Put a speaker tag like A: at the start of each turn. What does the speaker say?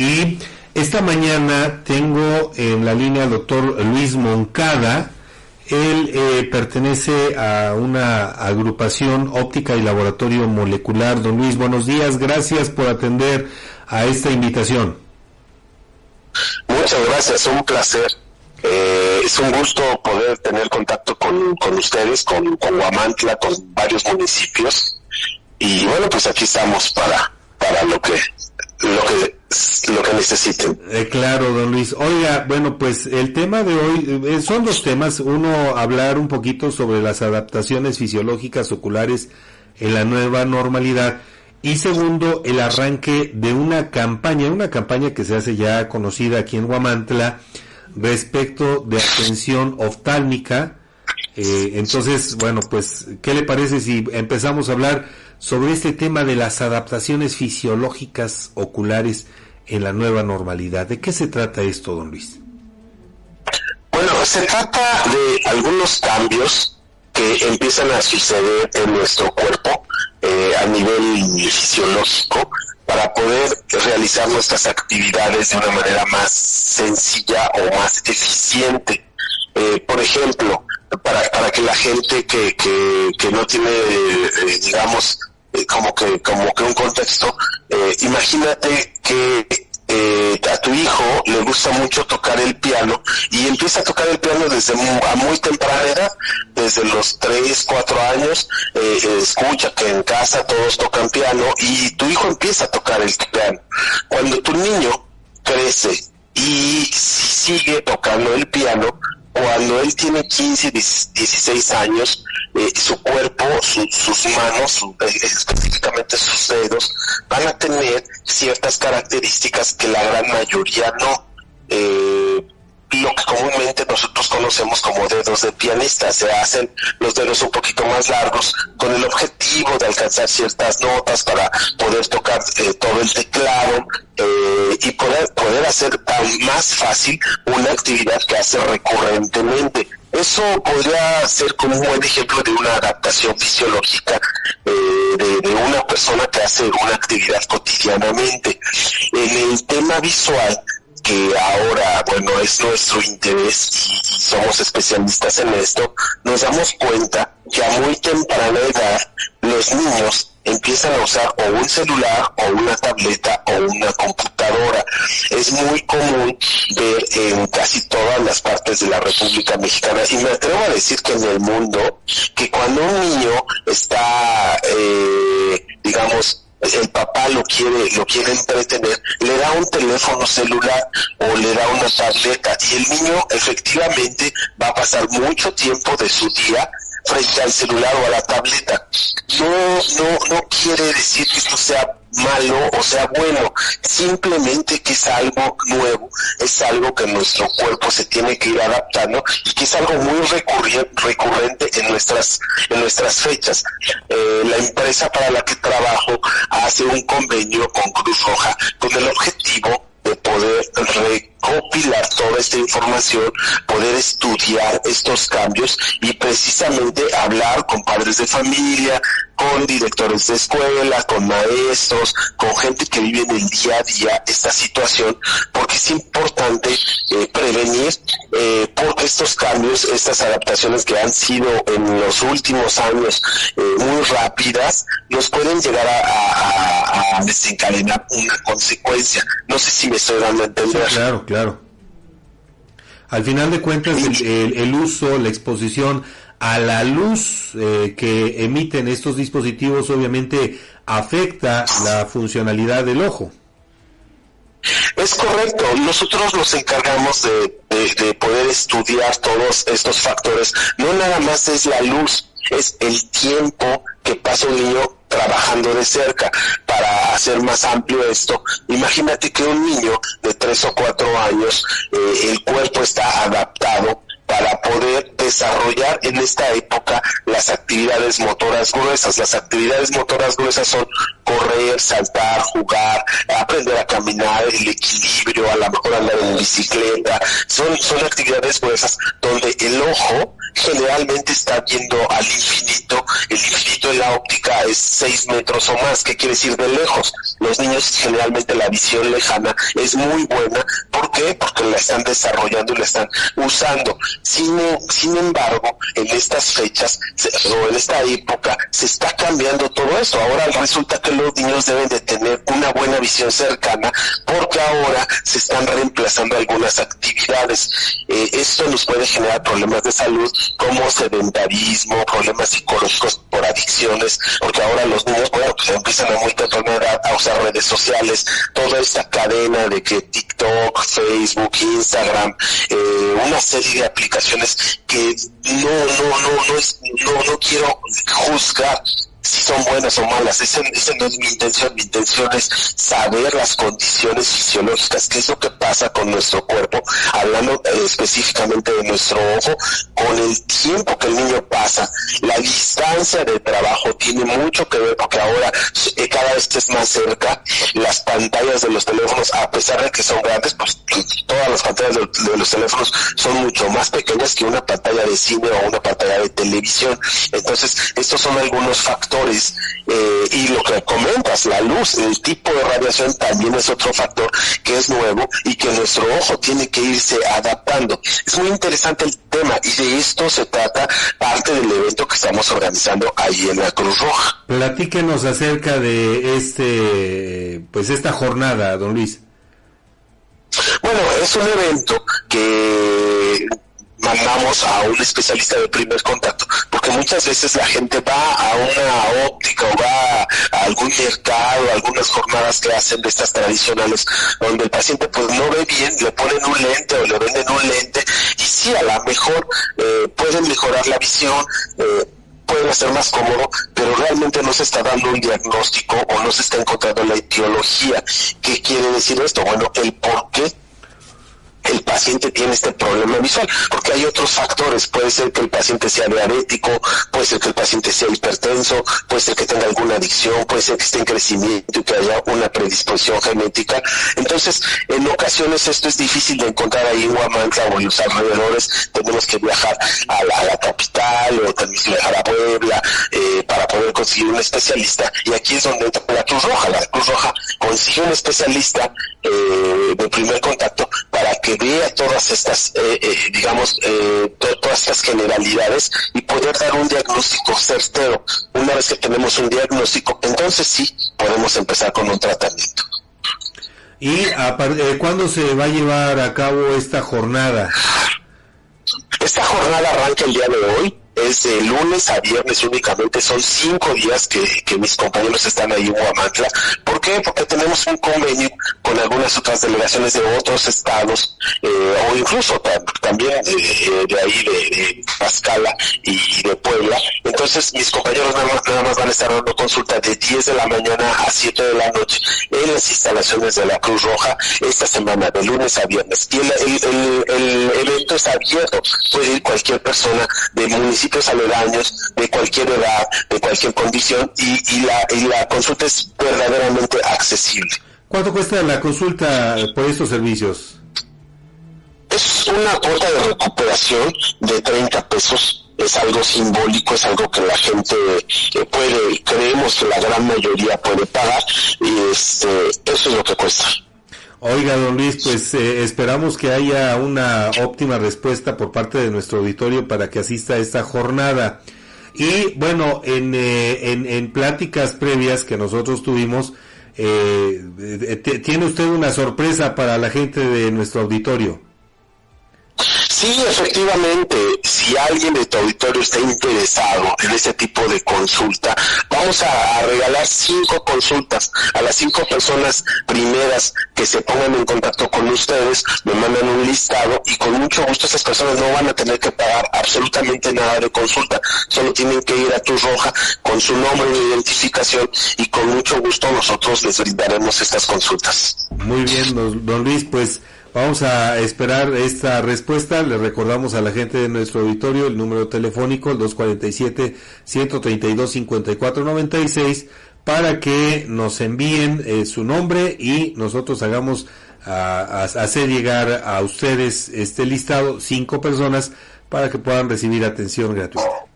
A: y esta mañana tengo en la línea al doctor Luis Moncada. Él eh, pertenece a una agrupación óptica y laboratorio molecular. Don Luis, buenos días. Gracias por atender a esta invitación.
B: Muchas gracias, un placer. Eh, es un gusto poder tener contacto con, ustedes, con, con Guamantla, con varios municipios. Y bueno, pues aquí estamos para, para lo que, lo que lo que necesiten.
A: Eh, claro, don Luis. Oiga, bueno, pues el tema de hoy eh, son dos temas. Uno, hablar un poquito sobre las adaptaciones fisiológicas oculares en la nueva normalidad. Y segundo, el arranque de una campaña, una campaña que se hace ya conocida aquí en Huamantla respecto de atención oftálmica. Eh, entonces, bueno, pues, ¿qué le parece si empezamos a hablar sobre este tema de las adaptaciones fisiológicas oculares en la nueva normalidad. ¿De qué se trata esto, don Luis?
B: Bueno, se trata de algunos cambios que empiezan a suceder en nuestro cuerpo eh, a nivel fisiológico para poder realizar nuestras actividades de una manera más sencilla o más eficiente. Eh, por ejemplo, para, para que la gente que, que, que no tiene, eh, digamos, eh, como que como que un contexto eh, imagínate que eh, a tu hijo le gusta mucho tocar el piano y empieza a tocar el piano desde muy, a muy temprana edad, desde los 3, 4 años, escucha que en casa todos tocan piano y tu hijo empieza a tocar el piano. Cuando tu niño crece y sigue tocando el piano, cuando él tiene 15, 16 años, eh, su cuerpo, sus manos, eh, específicamente sus dedos, van a tener ciertas características que la gran mayoría no. Eh, lo que comúnmente nosotros conocemos como dedos de pianista. Se hacen los dedos un poquito más largos con el objetivo de alcanzar ciertas notas para poder tocar eh, todo el teclado eh, y poder, poder hacer tan más fácil una actividad que hace recurrentemente. Eso podría ser como un buen ejemplo de una adaptación fisiológica eh, de, de, una persona que hace una actividad cotidianamente. En el tema visual, que ahora, bueno, es nuestro interés y, somos especialistas en esto, nos damos cuenta que a muy temprana edad los niños empiezan a usar o un celular o una tableta o una computadora. Es muy común ver en casi todas las partes de la República Mexicana y me atrevo a decir que en el mundo que cuando un niño está, eh, digamos, el papá lo quiere, lo quiere entretener, le da un teléfono celular o le da una tableta y el niño efectivamente va a pasar mucho tiempo de su día frente al celular o a la tableta. No, no, no quiere decir que esto sea malo o sea bueno, simplemente que es algo nuevo, es algo que nuestro cuerpo se tiene que ir adaptando y que es algo muy recurrente en nuestras, en nuestras fechas. Eh, la empresa para la que trabajo hace un convenio con Cruz Roja con el objetivo poder recopilar toda esta información, poder estudiar estos cambios y precisamente hablar con padres de familia, con directores de escuela, con maestros, con gente que vive en el día a día esta situación, porque es importante eh, prevenir eh, porque estos cambios, estas adaptaciones que han sido en los últimos años eh, muy rápidas, nos pueden llegar a, desencadenar una consecuencia. No sé si me estoy dando a entender.
A: claro, claro. Al final de cuentas, el uso, la exposición a la luz eh, que emiten estos dispositivos obviamente afecta la funcionalidad del ojo.
B: Es correcto, nosotros nos encargamos de, de, poder estudiar todos estos factores. No nada más es la luz, es el tiempo que pasa un niño trabajando de cerca para hacer más amplio esto. Imagínate que un niño de tres o cuatro años, eh, el cuerpo está adaptado para poder desarrollar en esta época las actividades motoras gruesas. Las actividades motoras gruesas son correr, saltar, jugar, aprender a caminar, el equilibrio, a lo mejor andar en bicicleta. Son, son actividades gruesas donde el ojo generalmente está viendo al infinito. El infinito en la óptica es 6 metros o más. ¿Qué quiere decir de lejos? Los niños generalmente la visión lejana es muy buena. ¿Por qué? Porque la están desarrollando y la están usando. Sin, sin embargo, en estas fechas o en esta época se está cambiando todo esto. Ahora resulta que los niños deben de tener una buena visión cercana porque ahora se están reemplazando algunas actividades. Eh, esto nos puede generar problemas de salud como sedentarismo, problemas psicológicos por adicciones, porque ahora los niños, bueno, pues empiezan a muy temprana edad a usar redes sociales, toda esta cadena de que TikTok, Facebook, Instagram, eh, una serie de aplicaciones que no, no, no, no, no, no quiero juzgar si son buenas o malas. Esa, no es mi intención. Mi intención es saber las condiciones fisiológicas, qué es lo que pasa con nuestro cuerpo, hablando eh, específicamente de nuestro ojo, con el tiempo que el niño pasa. La distancia de trabajo tiene mucho que ver porque ahora eh, cada vez es más cerca. Las pantallas de los teléfonos, a pesar de que son grandes, pues todas las pantallas de, de los teléfonos son mucho más pequeñas que una pantalla de cine o una pantalla de televisión. Entonces, estos son algunos factores eh, y lo que comentas, la luz, el tipo de radiación también es otro factor que es nuevo y que nuestro ojo tiene que irse adaptando. Es muy interesante el tema y de esto se trata parte del evento que estamos organizando ahí en la Cruz Roja.
A: Platíquenos acerca de este, pues esta jornada, don Luis.
B: Bueno, es un evento que mandamos a un especialista de primer contacto, porque muchas veces la gente va a una óptica o va a algún mercado, algunas jornadas que hacen de estas tradicionales, donde el paciente pues no ve bien, le ponen un lente o le venden un lente, y sí, a lo mejor eh, pueden mejorar la visión, eh, pueden hacer más cómodo, pero realmente no se está dando un diagnóstico o no se está encontrando la etiología. ¿Qué quiere decir esto? Bueno, el por qué el paciente tiene este problema visual, porque hay otros factores, puede ser que el paciente sea diabético, puede ser que el paciente sea hipertenso, puede ser que tenga alguna adicción, puede ser que esté en crecimiento y que haya una predisposición genética. Entonces, en ocasiones esto es difícil de encontrar ahí en Huamantla o en los alrededores, tenemos que viajar a la, capital o que viajar a Puebla eh, para poder conseguir un especialista. Y aquí es donde entra la Cruz Roja, la Cruz Roja consigue un especialista eh, de primer contacto para que vea todas estas, eh, eh, digamos, todas estas generalidades y poder dar un diagnóstico certero. Una vez que tenemos un diagnóstico, entonces sí podemos empezar con un tratamiento.
A: ¿Y a, cuándo se va a llevar a cabo esta jornada?
B: Esta jornada arranca el día de hoy es de lunes a viernes únicamente, son cinco días que, mis compañeros están ahí en Huamantla. ¿Por qué? Porque tenemos un convenio con algunas otras delegaciones de otros estados, eh, o incluso también de, ahí de, Pascala y de Puebla. Entonces mis compañeros nada más, van a estar dando consulta de 10 de la mañana a 7 de la noche en las instalaciones de la Cruz Roja esta semana, de lunes a viernes. Y el, evento está abierto, puede ir cualquier persona de municipio aledaños, de cualquier edad, de cualquier condición, y, la, y la consulta es verdaderamente accesible.
A: ¿Cuánto cuesta la consulta por estos servicios?
B: Es una cuota de recuperación de 30 pesos es algo simbólico, es algo que la gente eh, puede, creemos que la gran mayoría puede pagar y este, eso es lo que cuesta.
A: Oiga, don Luis, pues eh, esperamos que haya una óptima respuesta por parte de nuestro auditorio para que asista a esta jornada. Y bueno, en, eh, en, pláticas previas que nosotros tuvimos, eh, tiene usted una sorpresa para la gente de nuestro auditorio.
B: Sí, efectivamente, si alguien de tu auditorio está interesado en este tipo de consulta, vamos a, regalar cinco consultas a las cinco personas primeras que se pongan en contacto con ustedes, me mandan un listado y con mucho gusto esas personas no van a tener que pagar absolutamente nada de consulta, solo tienen que ir a tu roja con su nombre de identificación y con mucho gusto nosotros les brindaremos estas consultas.
A: Muy bien, don Luis, pues Vamos a esperar esta respuesta. Le recordamos a la gente de nuestro auditorio el número telefónico, el 247-132-5496, para que nos envíen eh, su nombre y nosotros hagamos a, hacer llegar a ustedes este listado, cinco personas, para que puedan recibir atención gratuita.